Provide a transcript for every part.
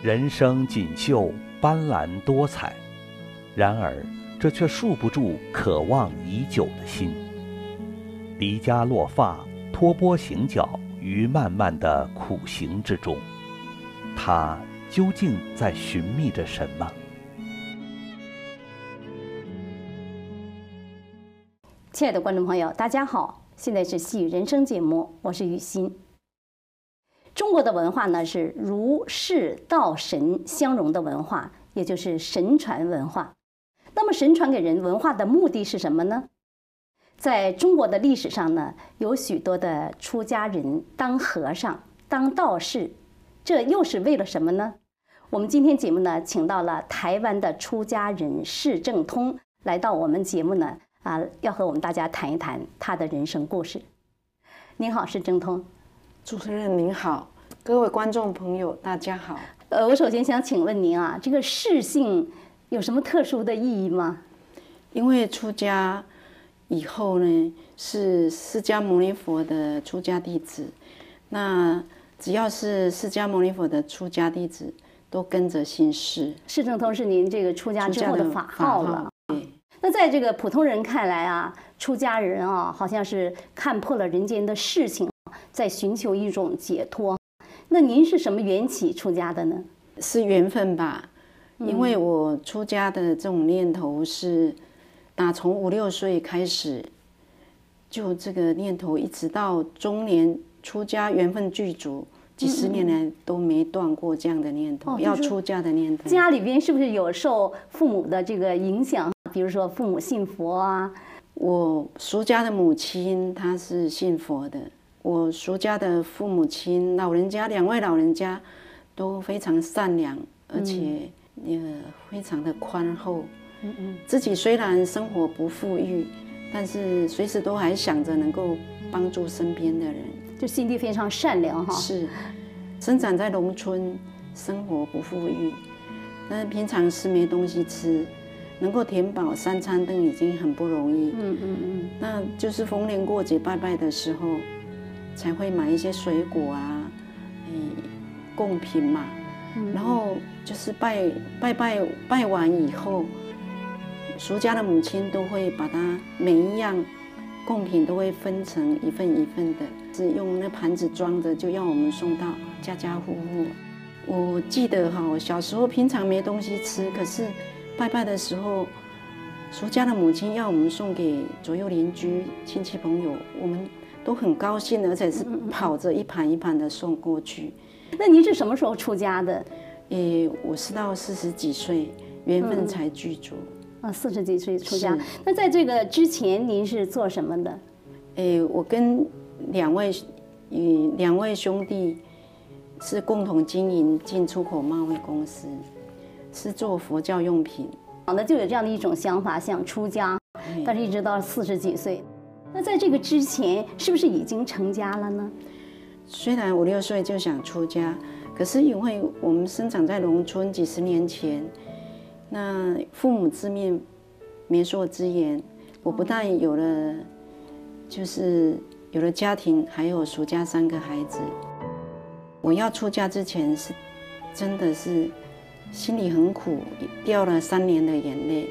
人生锦绣，斑斓多彩。然而，这却束不住渴望已久的心。离家落发，托钵行脚于漫漫的苦行之中，他究竟在寻觅着什么？亲爱的观众朋友，大家好，现在是《细雨人生》节目，我是雨欣。中国的文化呢是儒释道神相融的文化，也就是神传文化。那么，神传给人文化的目的是什么呢？在中国的历史上呢，有许多的出家人当和尚、当道士，这又是为了什么呢？我们今天节目呢，请到了台湾的出家人释正通来到我们节目呢。啊，要和我们大家谈一谈他的人生故事。您好，释正通。主持人您好，各位观众朋友大家好。呃，我首先想请问您啊，这个释姓有什么特殊的意义吗？因为出家以后呢，是释迦牟尼佛的出家弟子，那只要是释迦牟尼佛的出家弟子，都跟着姓释。释正通是您这个出家之后的法号了。那在这个普通人看来啊，出家人啊，好像是看破了人间的事情，在寻求一种解脱。那您是什么缘起出家的呢？是缘分吧，因为我出家的这种念头是打从五六岁开始，就这个念头一直到中年出家，缘分具足，几十年来都没断过这样的念头，要出家的念头。家里边是不是有受父母的这个影响？比如说父母信佛啊，我叔家的母亲她是信佛的，我叔家的父母亲老人家两位老人家都非常善良，而且也非常的宽厚。嗯嗯，自己虽然生活不富裕，但是随时都还想着能够帮助身边的人，就心地非常善良哈。是，生长在农村，生活不富裕，但是平常是没东西吃。能够填饱三餐都已经很不容易。嗯嗯嗯。那就是逢年过节拜拜的时候，才会买一些水果啊，嗯，贡品嘛。嗯。然后就是拜拜拜拜完以后，俗家的母亲都会把它每一样贡品都会分成一份一份的，是用那盘子装着，就要我们送到家家户户。我记得哈，我小时候平常没东西吃，可是。拜拜的时候，俗家的母亲要我们送给左右邻居、亲戚朋友，我们都很高兴，而且是跑着一盘一盘的送过去。那您是什么时候出家的？诶，我是到四十几岁，缘分才具足。啊，四十几岁出家。那在这个之前，您是做什么的？诶，我跟两位与两位兄弟是共同经营进出口贸易公司。是做佛教用品，好的就有这样的一种想法，想出家，但是一直到四十几岁，那在这个之前是不是已经成家了呢？虽然五六岁就想出家，可是因为我们生长在农村，几十年前，那父母之命，媒妁之言，我不但有了，就是有了家庭，还有属家三个孩子。我要出家之前是，真的是。心里很苦，掉了三年的眼泪。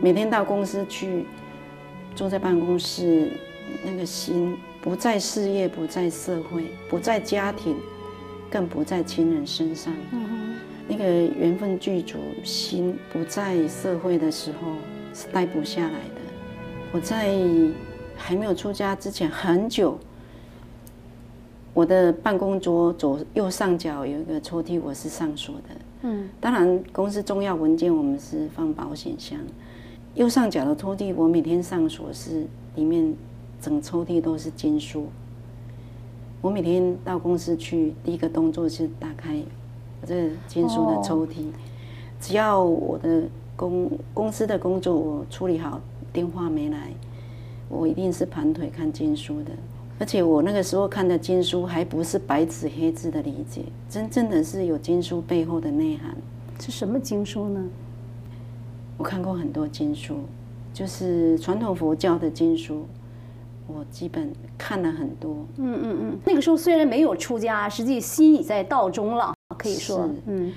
每天到公司去，坐在办公室，那个心不在事业，不在社会，不在家庭，更不在亲人身上。嗯哼。那个缘分具足，心不在社会的时候是待不下来的。我在还没有出家之前很久，我的办公桌左右上角有一个抽屉，我是上锁的。嗯，当然，公司重要文件我们是放保险箱。右上角的抽屉，我每天上锁是里面整抽屉都是经书。我每天到公司去，第一个动作是打开我这经书的抽屉。只要我的公公司的工作我处理好，电话没来，我一定是盘腿看经书的。而且我那个时候看的经书还不是白纸黑字的理解，真正的是有经书背后的内涵。是什么经书呢？我看过很多经书，就是传统佛教的经书，我基本看了很多。嗯嗯嗯。那个时候虽然没有出家，实际心已在道中了。可以说，嗯，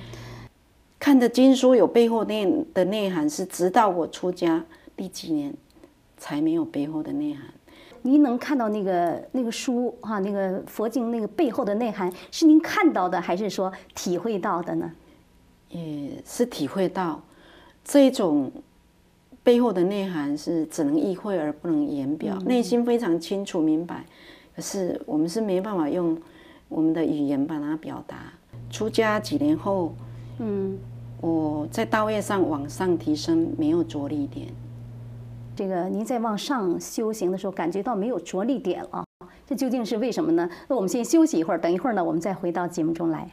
看的经书有背后内的内涵，是直到我出家第几年才没有背后的内涵。您能看到那个那个书哈，那个佛经那个背后的内涵，是您看到的，还是说体会到的呢？也是体会到这种背后的内涵是只能意会而不能言表，内心非常清楚明白，可是我们是没办法用我们的语言把它表达。出家几年后，嗯，我在道业上往上提升没有着力点。这个您在往上修行的时候，感觉到没有着力点了，这究竟是为什么呢？那我们先休息一会儿，等一会儿呢，我们再回到节目中来。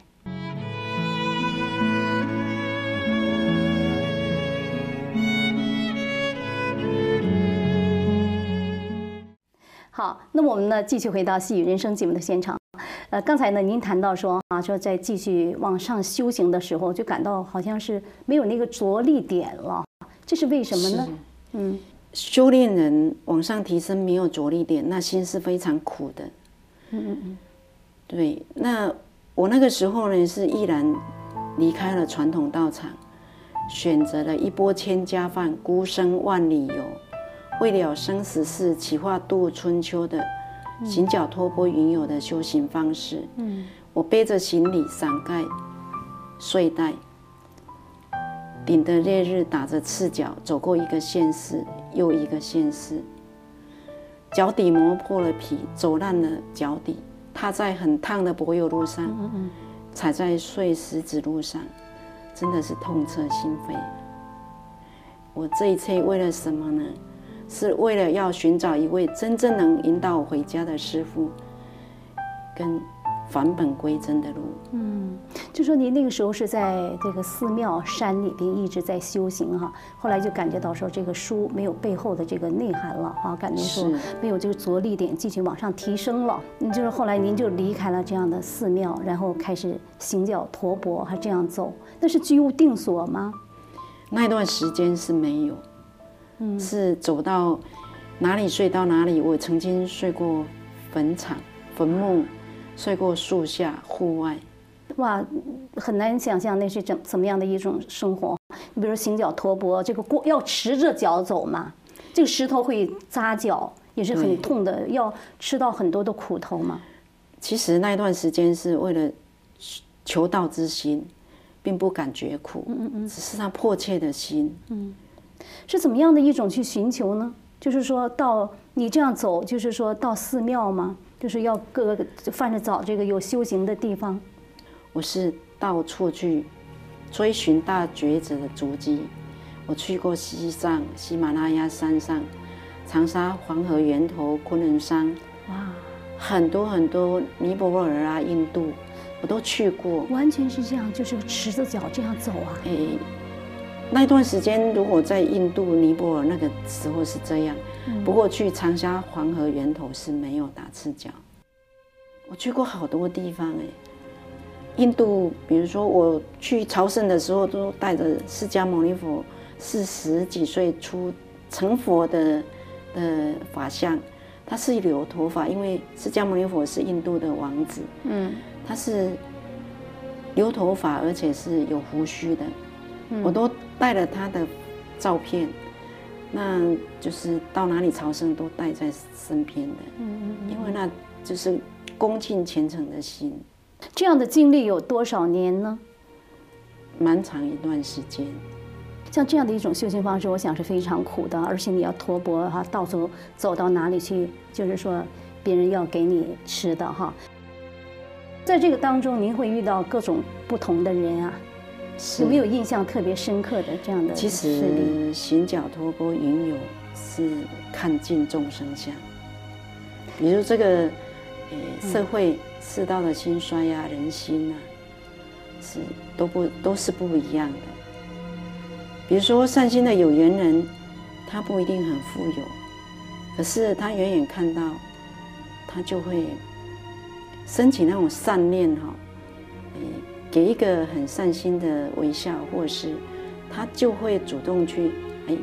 好，那么我们呢，继续回到《细雨人生》节目的现场。呃，刚才呢，您谈到说啊，说在继续往上修行的时候，就感到好像是没有那个着力点了，这是为什么呢？嗯。修炼人往上提升没有着力点，那心是非常苦的。嗯嗯嗯，对。那我那个时候呢，是毅然离开了传统道场，选择了一波千家饭，孤身万里游，为了生死事，企划度春秋的行脚托钵云游的修行方式。嗯，我背着行李，伞盖、睡袋。顶着烈日，打着赤脚，走过一个县市又一个县市，脚底磨破了皮，走烂了脚底，踏在很烫的柏油路上，踩在碎石子路上，真的是痛彻心扉。我这一切为了什么呢？是为了要寻找一位真正能引导我回家的师傅，跟。返本归真的路，嗯，就说您那个时候是在这个寺庙山里边一直在修行哈，后来就感觉到说这个书没有背后的这个内涵了啊，感觉说没有这个着力点继续往上提升了。你就是后来您就离开了这样的寺庙，然后开始行脚驮钵，还这样走，那是居无定所吗？那段时间是没有，嗯，是走到哪里睡到哪里。我曾经睡过坟场、坟墓。睡过树下，户外，哇，很难想象那是怎怎么样的一种生活。你比如行脚驮钵，这个过要持着脚走嘛，这个石头会扎脚，也是很痛的，要吃到很多的苦头嘛。其实那一段时间是为了求道之心，并不感觉苦，嗯嗯嗯，只是他迫切的心。嗯，是怎么样的一种去寻求呢？就是说到你这样走，就是说到寺庙吗？就是要各个犯着找这个有修行的地方。我是到处去追寻大觉者的足迹。我去过西藏、喜马拉雅山上、长沙黄河源头、昆仑山，哇，很多很多尼泊尔啊、印度，我都去过。完全是这样，就是赤着脚这样走啊。诶，那段时间如果在印度、尼泊尔那个时候是这样。不过去长沙黄河源头是没有打赤脚。我去过好多地方哎，印度，比如说我去朝圣的时候，都带着释迦牟尼佛四十几岁出成佛的的法相，他是留头发，因为释迦牟尼佛是印度的王子，嗯，他是留头发，而且是有胡须的，我都带了他的照片。那就是到哪里朝圣都带在身边的，嗯嗯，因为那就是恭敬虔诚的心。这样的经历有多少年呢？蛮长一段时间。像这样的一种修行方式，我想是非常苦的，而且你要托钵哈，到处走到哪里去，就是说别人要给你吃的哈。在这个当中，您会遇到各种不同的人啊。有没有印象特别深刻的这样的？其实行脚托钵云游是看尽众生相，比如这个呃社会世道的兴衰呀、人心呐，是都不都是不一样的。比如说善心的有缘人，他不一定很富有，可是他远远看到，他就会升起那种善念哈，给一个很善心的微笑，或者是他就会主动去哎，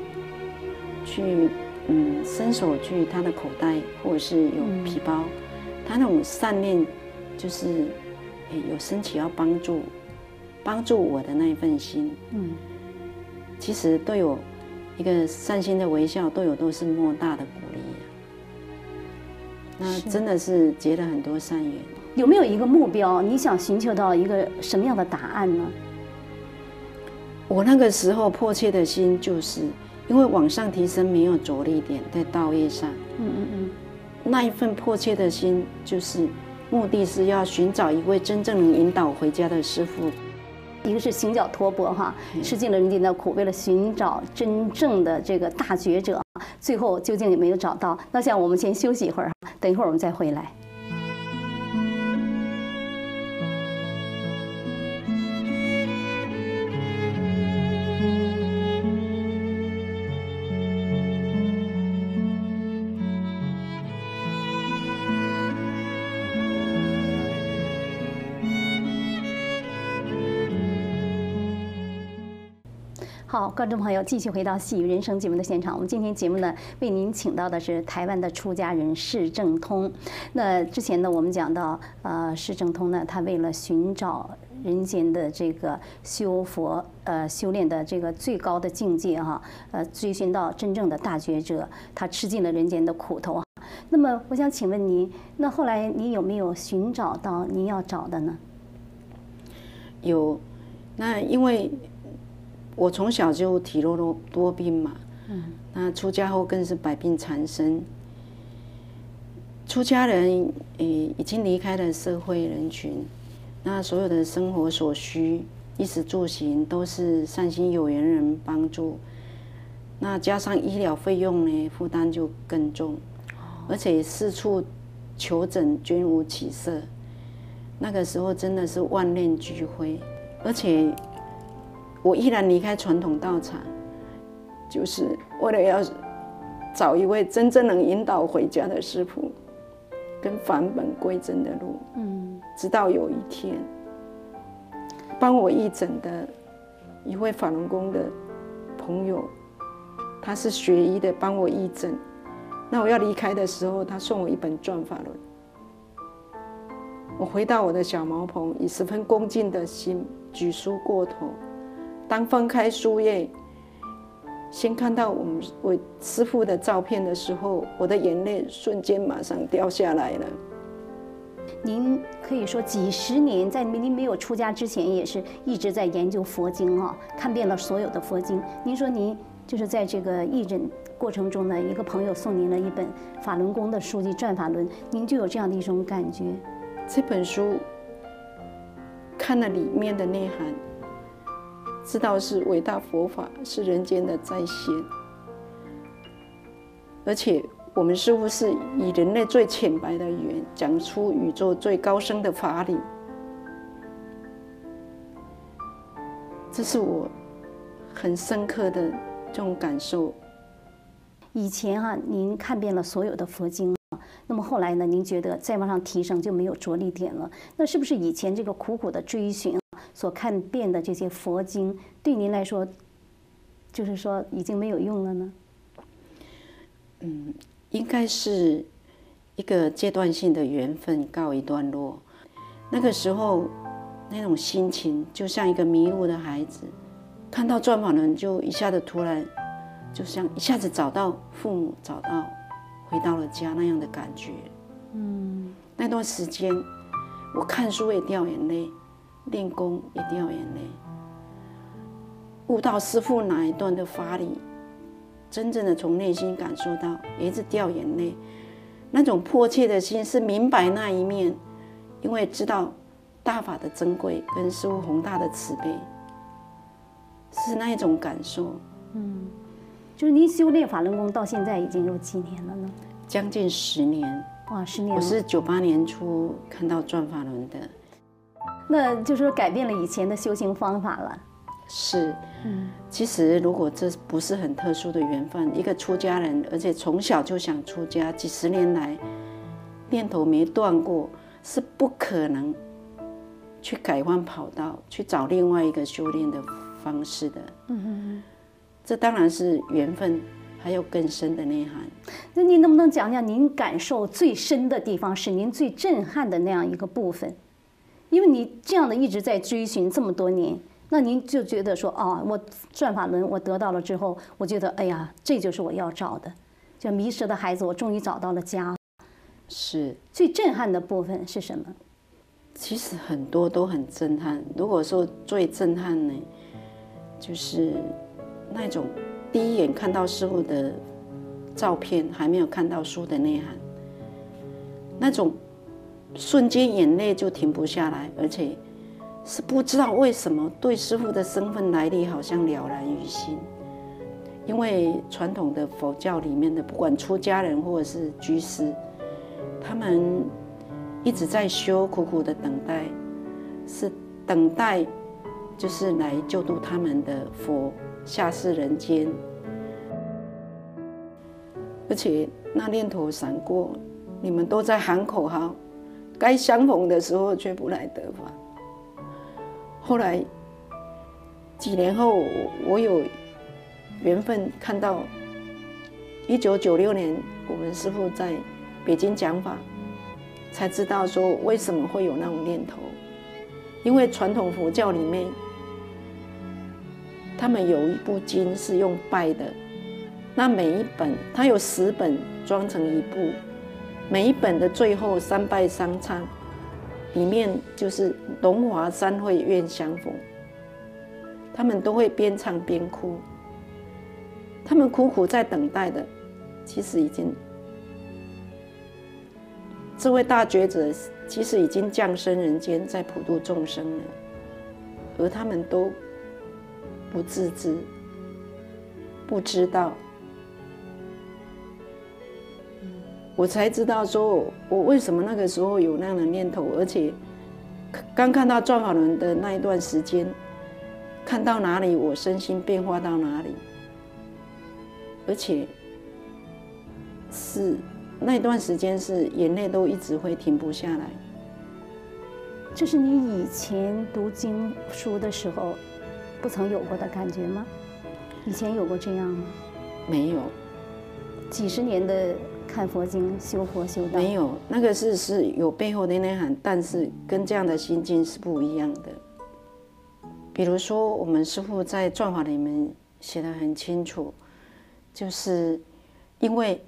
去嗯伸手去他的口袋，或者是有皮包，他那种善念就是哎有升起要帮助帮助我的那一份心，嗯，其实都有一个善心的微笑，对我都是莫大的鼓励。那真的是结了很多善缘。有没有一个目标？你想寻求到一个什么样的答案呢？我那个时候迫切的心，就是因为往上提升没有着力点在道业上。嗯嗯嗯。那一份迫切的心，就是目的是要寻找一位真正能引导回家的师傅。一个是行脚托钵哈，吃尽了人间的苦，为了寻找真正的这个大觉者，最后究竟有没有找到。那像我们先休息一会儿，等一会儿我们再回来。好，观众朋友，继续回到《细雨人生》节目的现场。我们今天节目呢，为您请到的是台湾的出家人释正通。那之前呢，我们讲到，呃，释正通呢，他为了寻找人间的这个修佛、呃修炼的这个最高的境界哈，呃，追寻到真正的大觉者，他吃尽了人间的苦头。那么，我想请问您，那后来您有没有寻找到您要找的呢？有，那因为。我从小就体弱多多病嘛，嗯，那出家后更是百病缠身。出家人诶已经离开了社会人群，那所有的生活所需、衣食住行都是善心有缘人帮助，那加上医疗费用呢，负担就更重，而且四处求诊均无起色，那个时候真的是万念俱灰，而且。我依然离开传统道场，就是为了要找一位真正能引导回家的师傅，跟返本归真的路。嗯，直到有一天，帮我义诊的一位法轮功的朋友，他是学医的，帮我义诊。那我要离开的时候，他送我一本《转法轮》。我回到我的小茅棚，以十分恭敬的心举书过头。当翻开书页，先看到我们我师父的照片的时候，我的眼泪瞬间马上掉下来了。您可以说几十年在您没有出家之前，也是一直在研究佛经啊，看遍了所有的佛经。您说您就是在这个义诊过程中呢，一个朋友送您了一本法轮功的书籍《转法轮》，您就有这样的一种感觉。这本书看了里面的内涵。知道是伟大佛法是人间的再现，而且我们似乎是以人类最浅白的语言讲出宇宙最高深的法理，这是我很深刻的这种感受。以前啊，您看遍了所有的佛经，那么后来呢，您觉得再往上提升就没有着力点了？那是不是以前这个苦苦的追寻？所看遍的这些佛经，对您来说，就是说已经没有用了呢？嗯，应该是一个阶段性的缘分告一段落。那个时候，那种心情就像一个迷路的孩子，看到转法轮就一下子突然，就像一下子找到父母，找到回到了家那样的感觉。嗯，那段时间，我看书也掉眼泪。练功也掉眼泪，悟到师父哪一段的法理，真正的从内心感受到，也是掉眼泪。那种迫切的心是明白那一面，因为知道大法的珍贵跟师父宏大的慈悲，是那一种感受。嗯，就是您修炼法轮功到现在已经有几年了呢？将近十年。哇，十年！我是九八年初看到转法轮的。那就是改变了以前的修行方法了。是，嗯，其实如果这不是很特殊的缘分，一个出家人，而且从小就想出家，几十年来念头没断过，是不可能去改换跑道，去找另外一个修炼的方式的。嗯嗯这当然是缘分，还有更深的内涵。那您能不能讲讲您感受最深的地方，是您最震撼的那样一个部分？因为你这样的一直在追寻这么多年，那您就觉得说，啊，我转法轮我得到了之后，我觉得，哎呀，这就是我要找的，就迷失的孩子，我终于找到了家。是最震撼的部分是什么？其实很多都很震撼。如果说最震撼呢，就是那种第一眼看到师傅的照片，还没有看到书的内涵，那种瞬间眼泪就停不下来，而且是不知道为什么对师傅的身份来历好像了然于心。因为传统的佛教里面的，不管出家人或者是居士。他们一直在修，苦苦的等待，是等待，就是来救度他们的佛下世人间。而且那念头闪过，你们都在喊口号，该相逢的时候却不来得法。后来几年后，我有缘分看到一九九六年，我们师父在。北京讲法，才知道说为什么会有那种念头，因为传统佛教里面，他们有一部经是用拜的，那每一本它有十本装成一部，每一本的最后三拜三唱，里面就是龙华三会愿相逢，他们都会边唱边哭，他们苦苦在等待的，其实已经。这位大觉者其实已经降生人间，在普度众生了，而他们都不自知、不知道。我才知道，说我为什么那个时候有那样的念头，而且刚看到转法轮的那一段时间，看到哪里，我身心变化到哪里，而且是。那段时间是眼泪都一直会停不下来。这是你以前读经书的时候不曾有过的感觉吗？以前有过这样吗？没有。几十年的看佛经、修佛修道。没有，那个是是有背后的内涵，但是跟这样的心境是不一样的。比如说，我们师傅在《传法》里面写的很清楚，就是因为。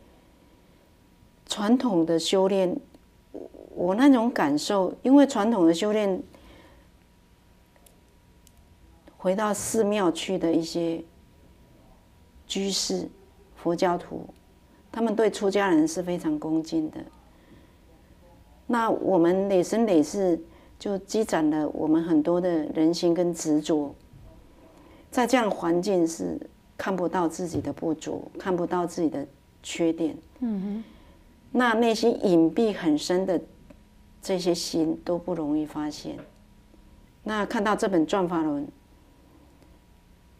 传统的修炼，我那种感受，因为传统的修炼，回到寺庙去的一些居士、佛教徒，他们对出家人是非常恭敬的。那我们累生累世就积攒了我们很多的人心跟执着，在这样环境是看不到自己的不足，看不到自己的缺点。嗯哼。那内心隐蔽很深的这些心都不容易发现。那看到这本《转法轮》，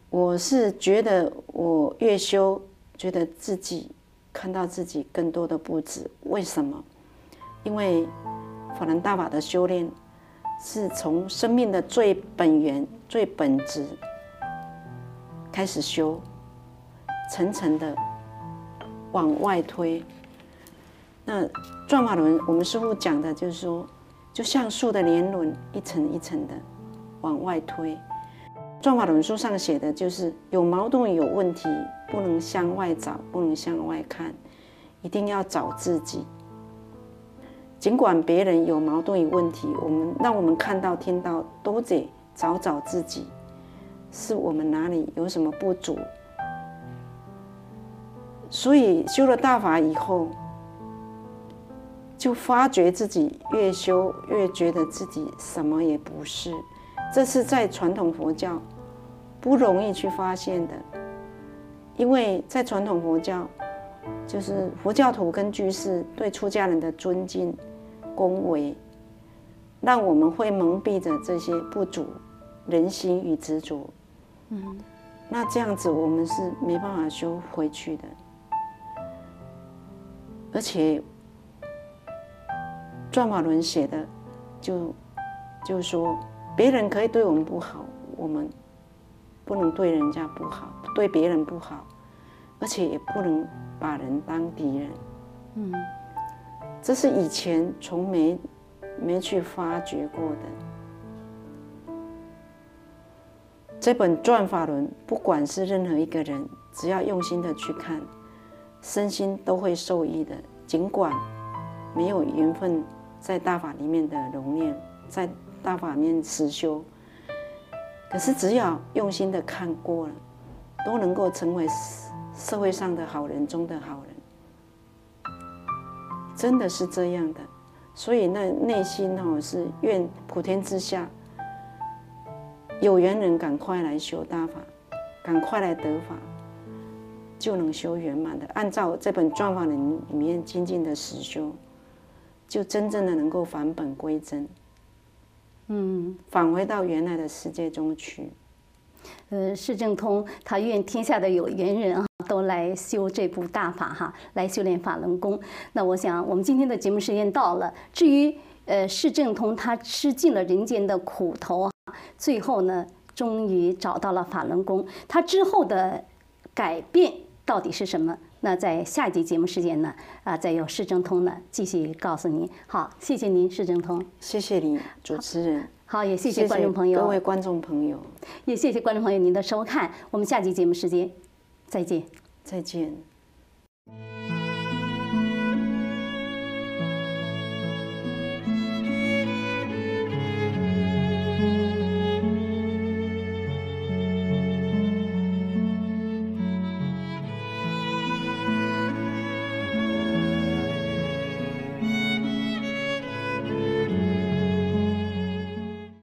我是觉得我越修，觉得自己看到自己更多的不止。为什么？因为法轮大法的修炼是从生命的最本源、最本质开始修，层层的往外推。那转法轮，我们师傅讲的就是说，就像树的年轮，一层一层的往外推。转法轮书上写的就是，有矛盾、有问题，不能向外找，不能向外看，一定要找自己。尽管别人有矛盾、有问题，我们让我们看到、听到，都得找找自己，是我们哪里有什么不足。所以修了大法以后。就发觉自己越修越觉得自己什么也不是，这是在传统佛教不容易去发现的，因为在传统佛教，就是佛教徒跟居士对出家人的尊敬、恭维，让我们会蒙蔽着这些不足、人心与执着。嗯，那这样子我们是没办法修回去的，而且。转法轮写的，就就说，别人可以对我们不好，我们不能对人家不好，对别人不好，而且也不能把人当敌人。嗯，这是以前从没没去发掘过的。这本转法轮，不管是任何一个人，只要用心的去看，身心都会受益的。尽管没有缘分，在大法里面的容量，在。大法面实修，可是只要用心的看过了，都能够成为社会上的好人中的好人。真的是这样的，所以那内心哦是愿普天之下。有缘人赶快来修大法，赶快来得法，就能修圆满的。按照这本《转法轮》里面精进的实修，就真正的能够返本归真，嗯，返回到原来的世界中去。呃，释正通他愿天下的有缘人啊，都来修这部大法哈，来修炼法轮功。那我想，我们今天的节目时间到了。至于呃，释正通他吃尽了人间的苦头。最后呢，终于找到了法轮功。他之后的改变到底是什么？那在下一集节目时间呢，啊，再由市政通呢继续告诉您。好，谢谢您，市政通。谢谢您，主持人。好，也谢谢观众朋友。各位观众朋友，也谢谢观众朋友您的收看。我们下集节目时间再见。再见。